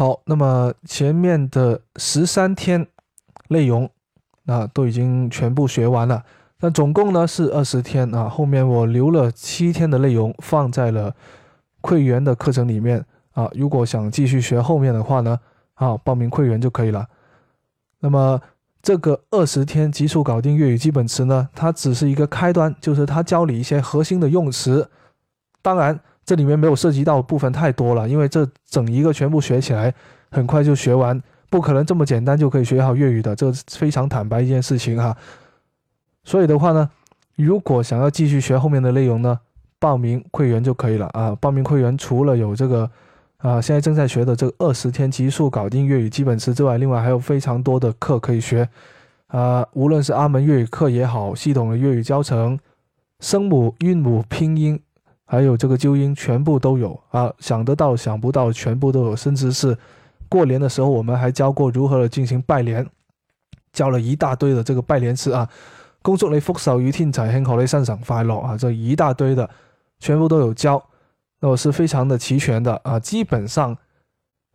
好，那么前面的十三天内容啊都已经全部学完了，那总共呢是二十天啊，后面我留了七天的内容放在了会员的课程里面啊，如果想继续学后面的话呢，啊，报名会员就可以了。那么。这个二十天极速搞定粤语基本词呢，它只是一个开端，就是它教你一些核心的用词。当然，这里面没有涉及到部分太多了，因为这整一个全部学起来很快就学完，不可能这么简单就可以学好粤语的，这非常坦白一件事情哈。所以的话呢，如果想要继续学后面的内容呢，报名会员就可以了啊。报名会员除了有这个。啊，现在正在学的这个二十天极速搞定粤语基本词之外，另外还有非常多的课可以学。啊，无论是阿门粤语课也好，系统的粤语教程、声母、韵母、拼音，还有这个纠音，全部都有啊。想得到、想不到，全部都有。甚至是过年的时候，我们还教过如何的进行拜年，教了一大堆的这个拜年词啊。恭祝你福寿与天齐，幸福你身上快乐啊，这一大堆的全部都有教。那我是非常的齐全的啊，基本上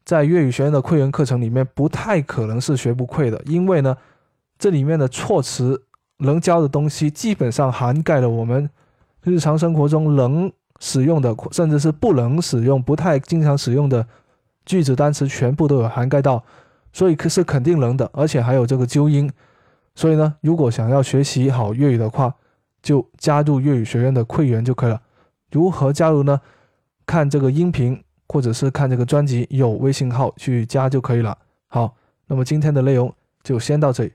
在粤语学院的会员课程里面，不太可能是学不会的，因为呢，这里面的措辞能教的东西，基本上涵盖了我们日常生活中能使用的，甚至是不能使用、不太经常使用的句子单词，全部都有涵盖到，所以是肯定能的，而且还有这个纠音，所以呢，如果想要学习好粤语的话，就加入粤语学院的会员就可以了。如何加入呢？看这个音频，或者是看这个专辑，有微信号去加就可以了。好，那么今天的内容就先到这里。